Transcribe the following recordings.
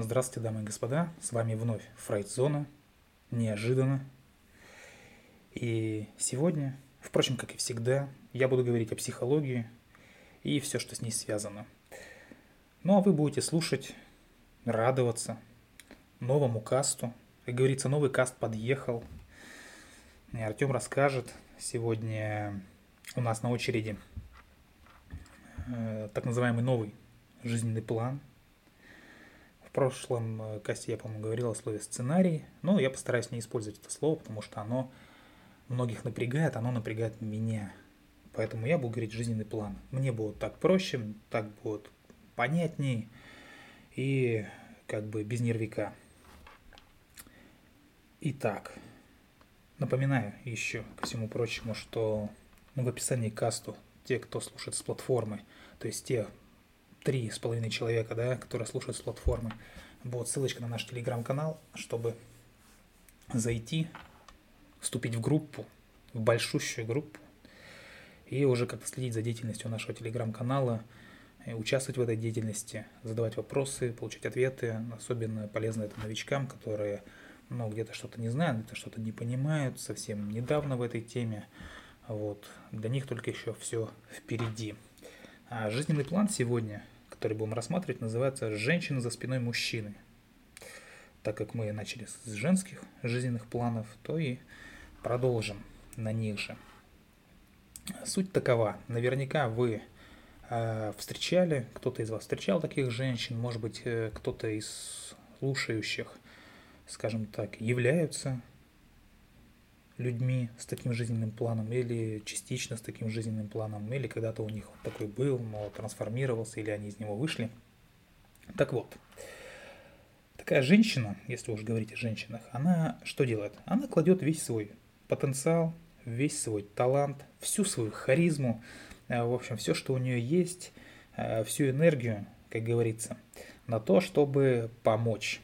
Здравствуйте, дамы и господа, с вами вновь Фрейд-зона, неожиданно. И сегодня, впрочем, как и всегда, я буду говорить о психологии и все, что с ней связано. Ну а вы будете слушать, радоваться новому касту. Как говорится, новый каст подъехал. И Артем расскажет. Сегодня у нас на очереди э, так называемый новый жизненный план – в прошлом э, касте я, по-моему, говорил о слове сценарий, но я постараюсь не использовать это слово, потому что оно многих напрягает, оно напрягает меня. Поэтому я буду говорить жизненный план. Мне будет так проще, так будет понятней и как бы без нервика. Итак, напоминаю еще ко всему прочему, что ну, в описании касту те, кто слушает с платформы, то есть те три с половиной человека, да, которые слушают с платформы. Вот ссылочка на наш телеграм-канал, чтобы зайти, вступить в группу, в большущую группу, и уже как-то следить за деятельностью нашего телеграм-канала, участвовать в этой деятельности, задавать вопросы, получать ответы. Особенно полезно это новичкам, которые ну, где-то что-то не знают, где-то что-то не понимают, совсем недавно в этой теме. Вот. Для них только еще все впереди. А жизненный план сегодня, который будем рассматривать, называется «Женщина за спиной мужчины». Так как мы начали с женских жизненных планов, то и продолжим на них же. Суть такова. Наверняка вы э, встречали, кто-то из вас встречал таких женщин, может быть, э, кто-то из слушающих, скажем так, являются людьми с таким жизненным планом, или частично с таким жизненным планом, или когда-то у них такой был, но трансформировался, или они из него вышли. Так вот, такая женщина, если уж говорить о женщинах, она что делает? Она кладет весь свой потенциал, весь свой талант, всю свою харизму, э, в общем, все, что у нее есть, э, всю энергию, как говорится, на то, чтобы помочь.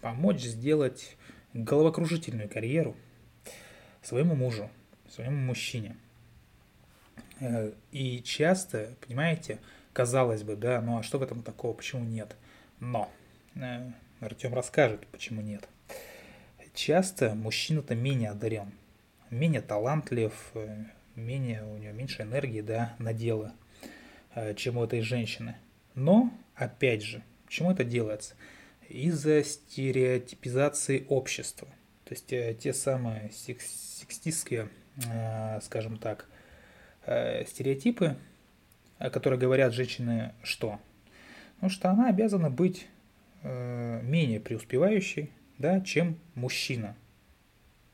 Помочь сделать головокружительную карьеру – своему мужу, своему мужчине. Э, и часто, понимаете, казалось бы, да, ну а что в этом такого, почему нет? Но э, Артем расскажет, почему нет. Часто мужчина-то менее одарен, менее талантлив, э, менее, у него меньше энергии, да, на дело, чем у этой женщины. Но, опять же, почему это делается? Из-за стереотипизации общества. То есть те самые сексистские, э, скажем так, э, стереотипы, которые говорят женщины что? Ну, что она обязана быть э, менее преуспевающей, да, чем мужчина.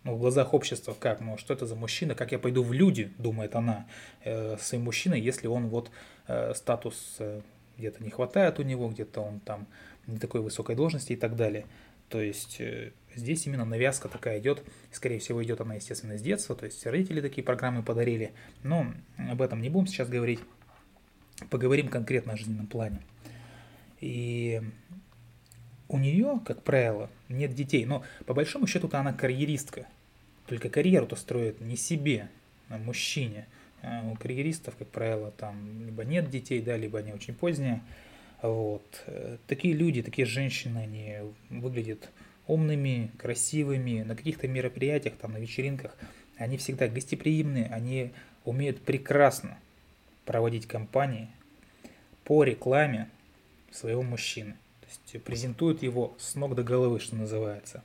Ну, в глазах общества как? Ну, что это за мужчина? Как я пойду в люди, думает она, э, своим мужчиной, если он вот э, статус э, где-то не хватает у него, где-то он там не такой высокой должности и так далее. То есть э, здесь именно навязка такая идет, скорее всего идет она, естественно, с детства, то есть родители такие программы подарили, но об этом не будем сейчас говорить, поговорим конкретно о жизненном плане. И у нее, как правило, нет детей, но по большому счету-то она карьеристка, только карьеру-то строит не себе, а мужчине. А у карьеристов, как правило, там либо нет детей, да, либо они очень поздние, вот. Такие люди, такие женщины, они выглядят умными, красивыми, на каких-то мероприятиях, там, на вечеринках, они всегда гостеприимные, они умеют прекрасно проводить кампании по рекламе своего мужчины. То есть презентуют его с ног до головы, что называется.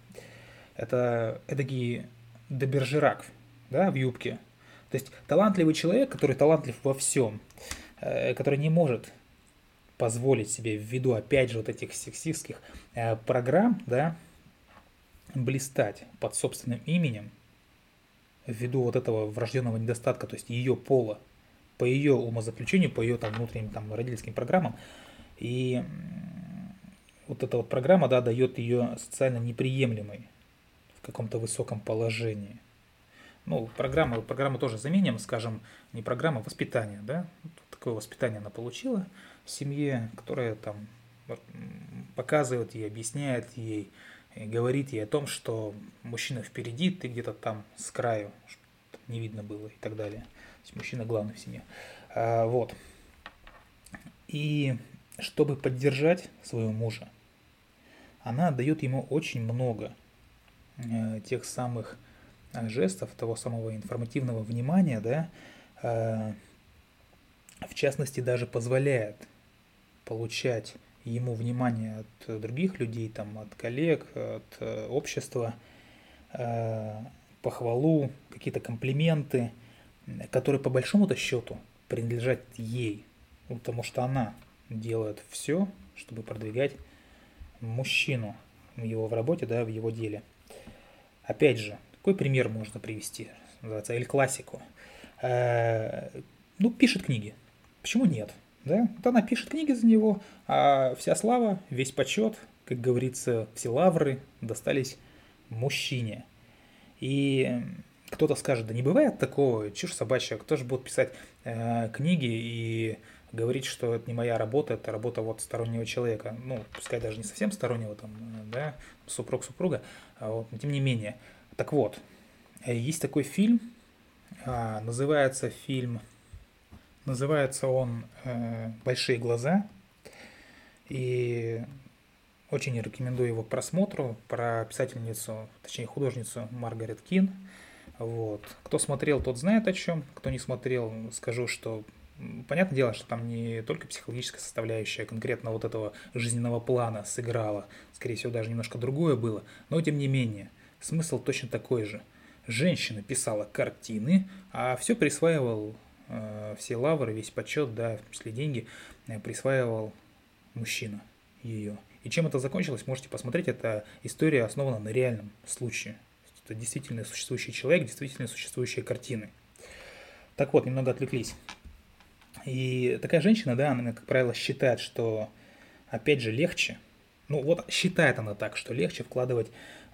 Это эдакий добержерак, да, в юбке. То есть талантливый человек, который талантлив во всем, э, который не может позволить себе ввиду, опять же, вот этих сексистских э, программ, да, блистать под собственным именем, ввиду вот этого врожденного недостатка, то есть ее пола, по ее умозаключению, по ее там внутренним там родительским программам, и вот эта вот программа, да, дает ее социально неприемлемой в каком-то высоком положении. Ну, программа, программу тоже заменим, скажем, не программа, а воспитания, да, такое воспитание она получила, в семье, которая там показывает ей, объясняет ей, говорит ей о том, что мужчина впереди, ты где-то там с краю, не видно было и так далее. То есть мужчина главный в семье. А, вот. И чтобы поддержать своего мужа, она дает ему очень много э, тех самых э, жестов, того самого информативного внимания, да, э, в частности, даже позволяет получать ему внимание от других людей, там, от коллег, от э, общества, э, похвалу, какие-то комплименты, которые по большому-то счету принадлежат ей, потому что она делает все, чтобы продвигать мужчину его в работе, да, в его деле. Опять же, какой пример можно привести? Называется Эль Классику. Э, ну, пишет книги. Почему нет? Да? Вот она пишет книги за него, а вся слава, весь почет, как говорится, все лавры достались мужчине. И кто-то скажет, да не бывает такого, чушь собачья, кто же будет писать э, книги и говорить, что это не моя работа, это работа вот стороннего человека, ну, пускай даже не совсем стороннего, там, да, супруг супруга, а вот, но тем не менее. Так вот, э, есть такой фильм, а, называется фильм, называется он э, «Большие глаза», и очень рекомендую его к просмотру про писательницу, точнее художницу Маргарет Кин. Вот. Кто смотрел, тот знает о чем. Кто не смотрел, скажу, что Понятное дело, что там не только психологическая составляющая конкретно вот этого жизненного плана сыграла, скорее всего, даже немножко другое было, но тем не менее, смысл точно такой же. Женщина писала картины, а все присваивал, все лавры, весь почет, да, в том числе деньги, э, присваивал мужчина ее. И чем это закончилось, можете посмотреть. Это история основана на реальном случае. Это действительно существующий человек, действительно существующие картины. Так вот, немного отвлеклись. И такая женщина, да, она, как правило, считает, что, опять же, легче, ну вот считает она так, что легче вкладывать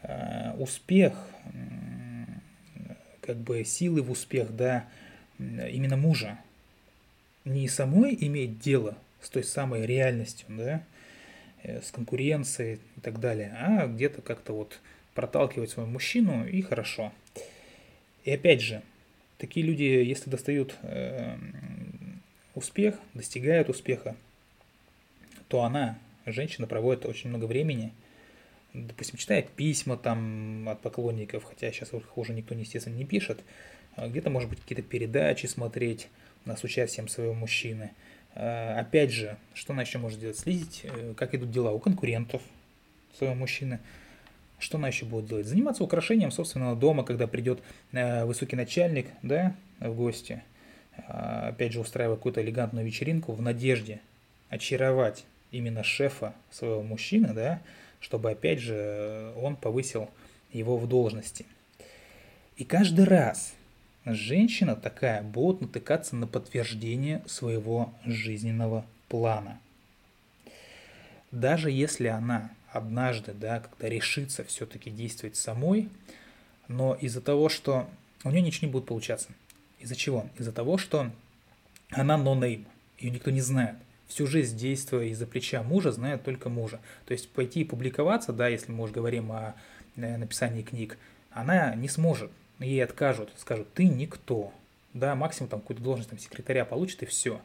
э, успех, э, как бы силы в успех, да, именно мужа. Не самой иметь дело с той самой реальностью, да, э, с конкуренцией и так далее, а где-то как-то вот проталкивать своего мужчину и хорошо. И опять же, такие люди, если достают э, успех, достигают успеха, то она, женщина, проводит очень много времени, допустим, читая письма там от поклонников, хотя сейчас их уже никто, естественно, не пишет, где-то, может быть, какие-то передачи смотреть с участием своего мужчины. А, опять же, что она еще может делать? Следить, э, как идут дела у конкурентов своего мужчины. Что она еще будет делать? Заниматься украшением собственного дома, когда придет э, высокий начальник да, в гости – а, опять же, устраивая какую-то элегантную вечеринку в надежде очаровать именно шефа своего мужчины, да, чтобы, опять же, он повысил его в должности. И каждый раз женщина такая будет натыкаться на подтверждение своего жизненного плана. Даже если она однажды, да, когда решится все-таки действовать самой, но из-за того, что у нее ничего не будет получаться – из-за чего? Из-за того, что она no-name, ее никто не знает. Всю жизнь действуя из-за плеча мужа, знает только мужа. То есть пойти и публиковаться, да, если мы уже говорим о э, написании книг, она не сможет, ей откажут, скажут, ты никто. Да, максимум там какую-то должность там, секретаря получит и все.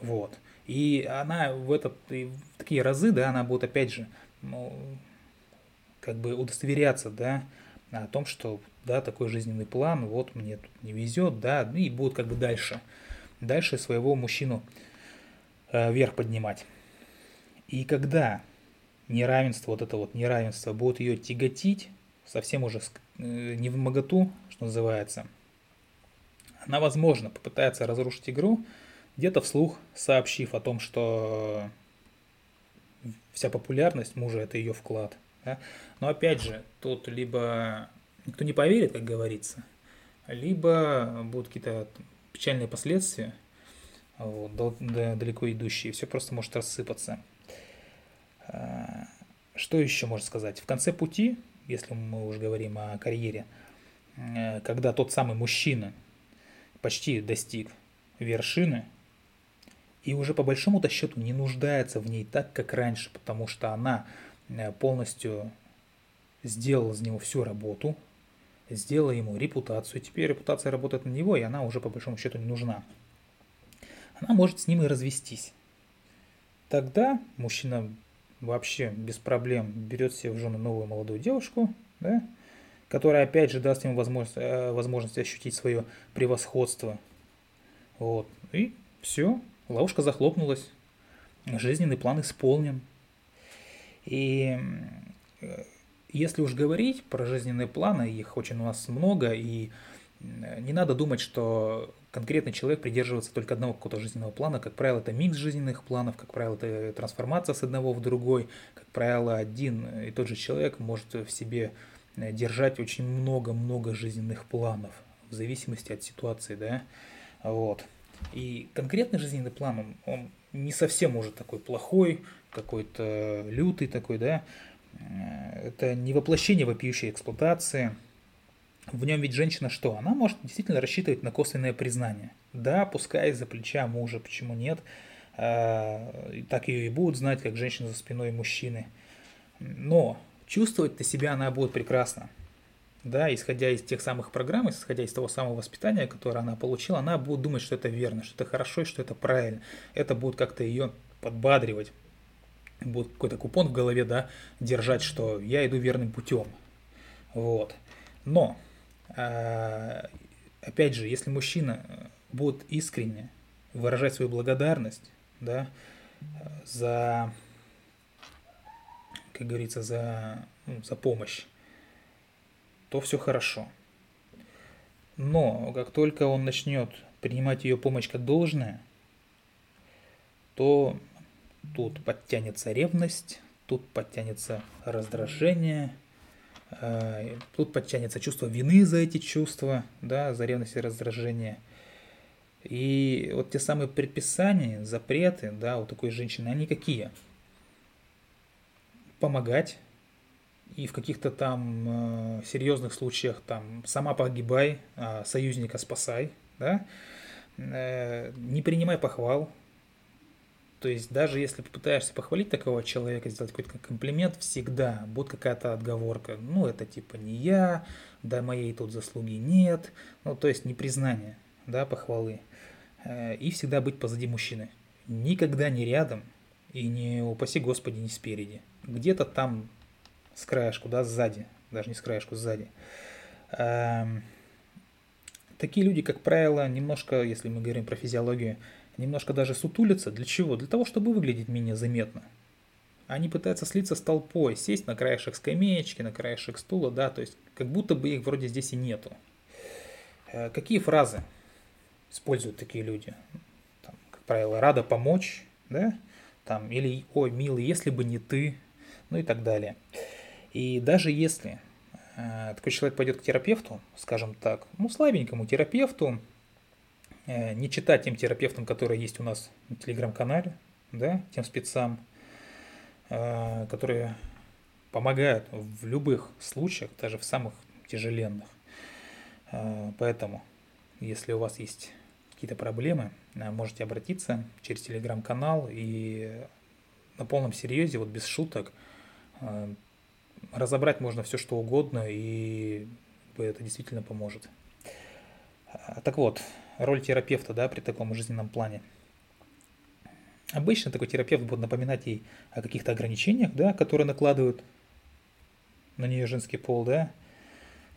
Вот. И она в, этот, в такие разы, да, она будет опять же, ну, как бы удостоверяться, да, о том, что да, такой жизненный план, вот мне тут не везет, да, ну и будут как бы дальше, дальше своего мужчину э, вверх поднимать. И когда неравенство, вот это вот неравенство будет ее тяготить, совсем уже не в моготу, что называется, она, возможно, попытается разрушить игру, где-то вслух сообщив о том, что вся популярность мужа – это ее вклад. Да? Но опять же, тут либо никто не поверит, как говорится, либо будут какие-то печальные последствия, вот, далеко идущие, все просто может рассыпаться. А, что еще можно сказать? В конце пути, если мы уже говорим о карьере, э, когда тот самый мужчина почти достиг вершины, и уже по большому-то счету не нуждается в ней так, как раньше, потому что она э, полностью сделала из него всю работу, сделала ему репутацию. Теперь репутация работает на него, и она уже по большому счету не нужна. Она может с ним и развестись. Тогда мужчина вообще без проблем берет себе в жены новую молодую девушку, да, которая опять же даст ему возможность, э, возможность ощутить свое превосходство. Вот. И все, ловушка захлопнулась, жизненный план исполнен. И э, если уж говорить про жизненные планы, их очень у нас много, и не надо думать, что конкретный человек придерживается только одного какого-то жизненного плана. Как правило, это микс жизненных планов, как правило, это трансформация с одного в другой. Как правило, один и тот же человек может в себе э, держать очень много-много жизненных планов в зависимости от ситуации, да, вот. И конкретный жизненный план, он, он не совсем уже такой плохой, какой-то лютый такой, да, э, это не воплощение вопиющей эксплуатации – в нем ведь женщина что? Она может действительно рассчитывать на косвенное признание. Да, пускай из-за плеча мужа, почему нет? А, так ее и будут знать, как женщина за спиной мужчины. Но чувствовать-то себя она будет прекрасно. Да, исходя из тех самых программ, исходя из того самого воспитания, которое она получила, она будет думать, что это верно, что это хорошо что это правильно. Это будет как-то ее подбадривать. Будет какой-то купон в голове, да, держать, что я иду верным путем. Вот. Но опять же, если мужчина будет искренне выражать свою благодарность, да, за, как говорится, за, ну, за помощь, то все хорошо. Но как только он начнет принимать ее помощь как должное, то тут подтянется ревность, тут подтянется раздражение – Э, тут подтянется чувство вины за эти чувства, да, за ревность и раздражение. И вот те самые предписания, запреты, да, у такой женщины, они какие? Помогать, и в каких-то там э, серьезных случаях там сама погибай, а союзника спасай, да, э, не принимай похвал, то есть даже если попытаешься похвалить такого человека, сделать какой-то комплимент, всегда будет какая-то отговорка. Ну, это типа не я, да моей тут заслуги нет. Ну, то есть не признание, да, похвалы. Э, и всегда быть позади мужчины. Никогда не рядом и не, упаси господи, не спереди. Где-то там с краешку, да, сзади. Даже не с краешку, сзади. Эм, такие люди, как правило, немножко, если мы говорим про физиологию, немножко даже сутулятся. Для чего? Для того, чтобы выглядеть менее заметно. Они пытаются слиться с толпой, сесть на краешек скамеечки, на краешек стула, да, то есть как будто бы их вроде здесь и нету. Э, какие фразы используют такие люди? Там, как правило, рада помочь, да, там, или ой, милый, если бы не ты, ну и так далее. И даже если э, такой человек пойдет к терапевту, скажем так, ну слабенькому терапевту, не читать тем терапевтам, которые есть у нас на телеграм-канале, да, тем спецам, э, которые помогают в любых случаях, даже в самых тяжеленных. Э, поэтому, если у вас есть какие-то проблемы, можете обратиться через телеграм-канал и на полном серьезе, вот без шуток, разобрать можно все что угодно, и это действительно поможет. Так вот, роль терапевта да, при таком жизненном плане. Обычно такой терапевт будет напоминать ей о каких-то ограничениях, да, которые накладывают на нее женский пол, да,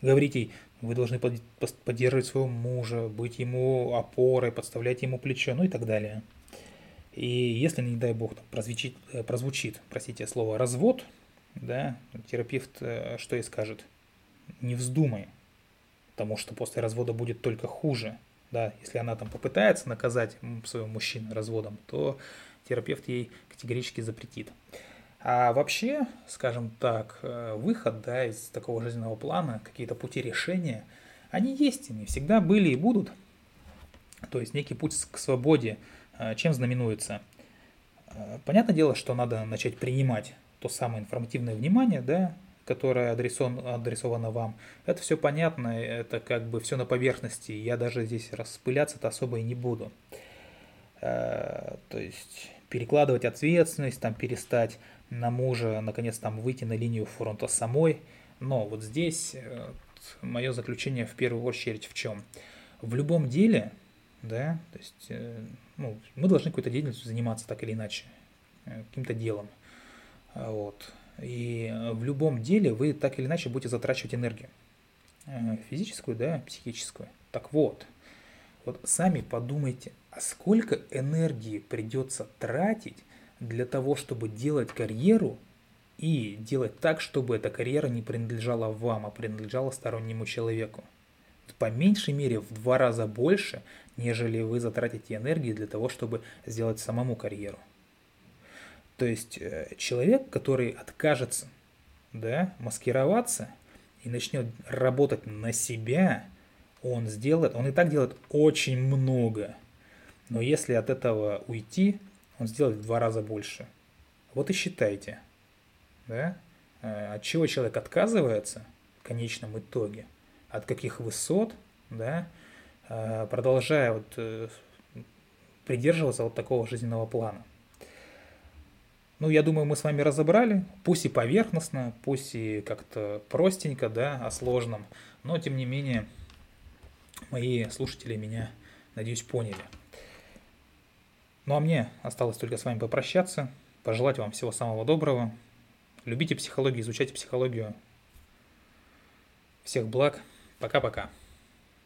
говорить ей, вы должны поддерживать своего мужа, быть ему опорой, подставлять ему плечо, ну и так далее. И если, не дай бог, там, прозвучит, э, прозвучит, простите, слово развод, да, терапевт э, что и скажет? Не вздумай, потому что после развода будет только хуже – да, если она там попытается наказать своего мужчину разводом, то терапевт ей категорически запретит. А вообще, скажем так, э, выход да, из такого жизненного плана, какие-то пути решения, они есть, они всегда были и будут. То есть некий путь к свободе, э, чем знаменуется? Э, понятное дело, что надо начать принимать то самое информативное внимание, да, которая адресован, адресована вам. Это все понятно, это как бы все на поверхности. Я даже здесь распыляться-то особо и не буду. Э, то есть перекладывать ответственность, там перестать на мужа, наконец там выйти на линию фронта самой. Но вот здесь э, мое заключение в первую очередь в чем? В любом деле, да, то есть э, ну, мы должны какой-то деятельностью заниматься так или иначе, каким-то делом. Вот. И в любом деле вы так или иначе будете затрачивать энергию. Э, физическую, да, психическую. Так вот, вот сами подумайте, а сколько энергии придется тратить для того, чтобы делать карьеру и делать так, чтобы эта карьера не принадлежала вам, а принадлежала стороннему человеку. По меньшей мере в два раза больше, нежели вы затратите энергии для того, чтобы сделать самому карьеру. То есть э, человек, который откажется да, маскироваться и начнет работать на себя, он сделает, он и так делает очень много. Но если от этого уйти, он сделает в два раза больше. Вот и считайте, да, э, от чего человек отказывается в конечном итоге, от каких высот, да, э, продолжая вот придерживаться вот такого жизненного плана. Ну, я думаю, мы с вами разобрали, пусть и поверхностно, пусть и как-то простенько, да, о сложном, но тем не менее мои слушатели меня, надеюсь, поняли. Ну а мне осталось только с вами попрощаться, пожелать вам всего самого доброго. Любите психологию, изучайте психологию. Всех благ. Пока-пока.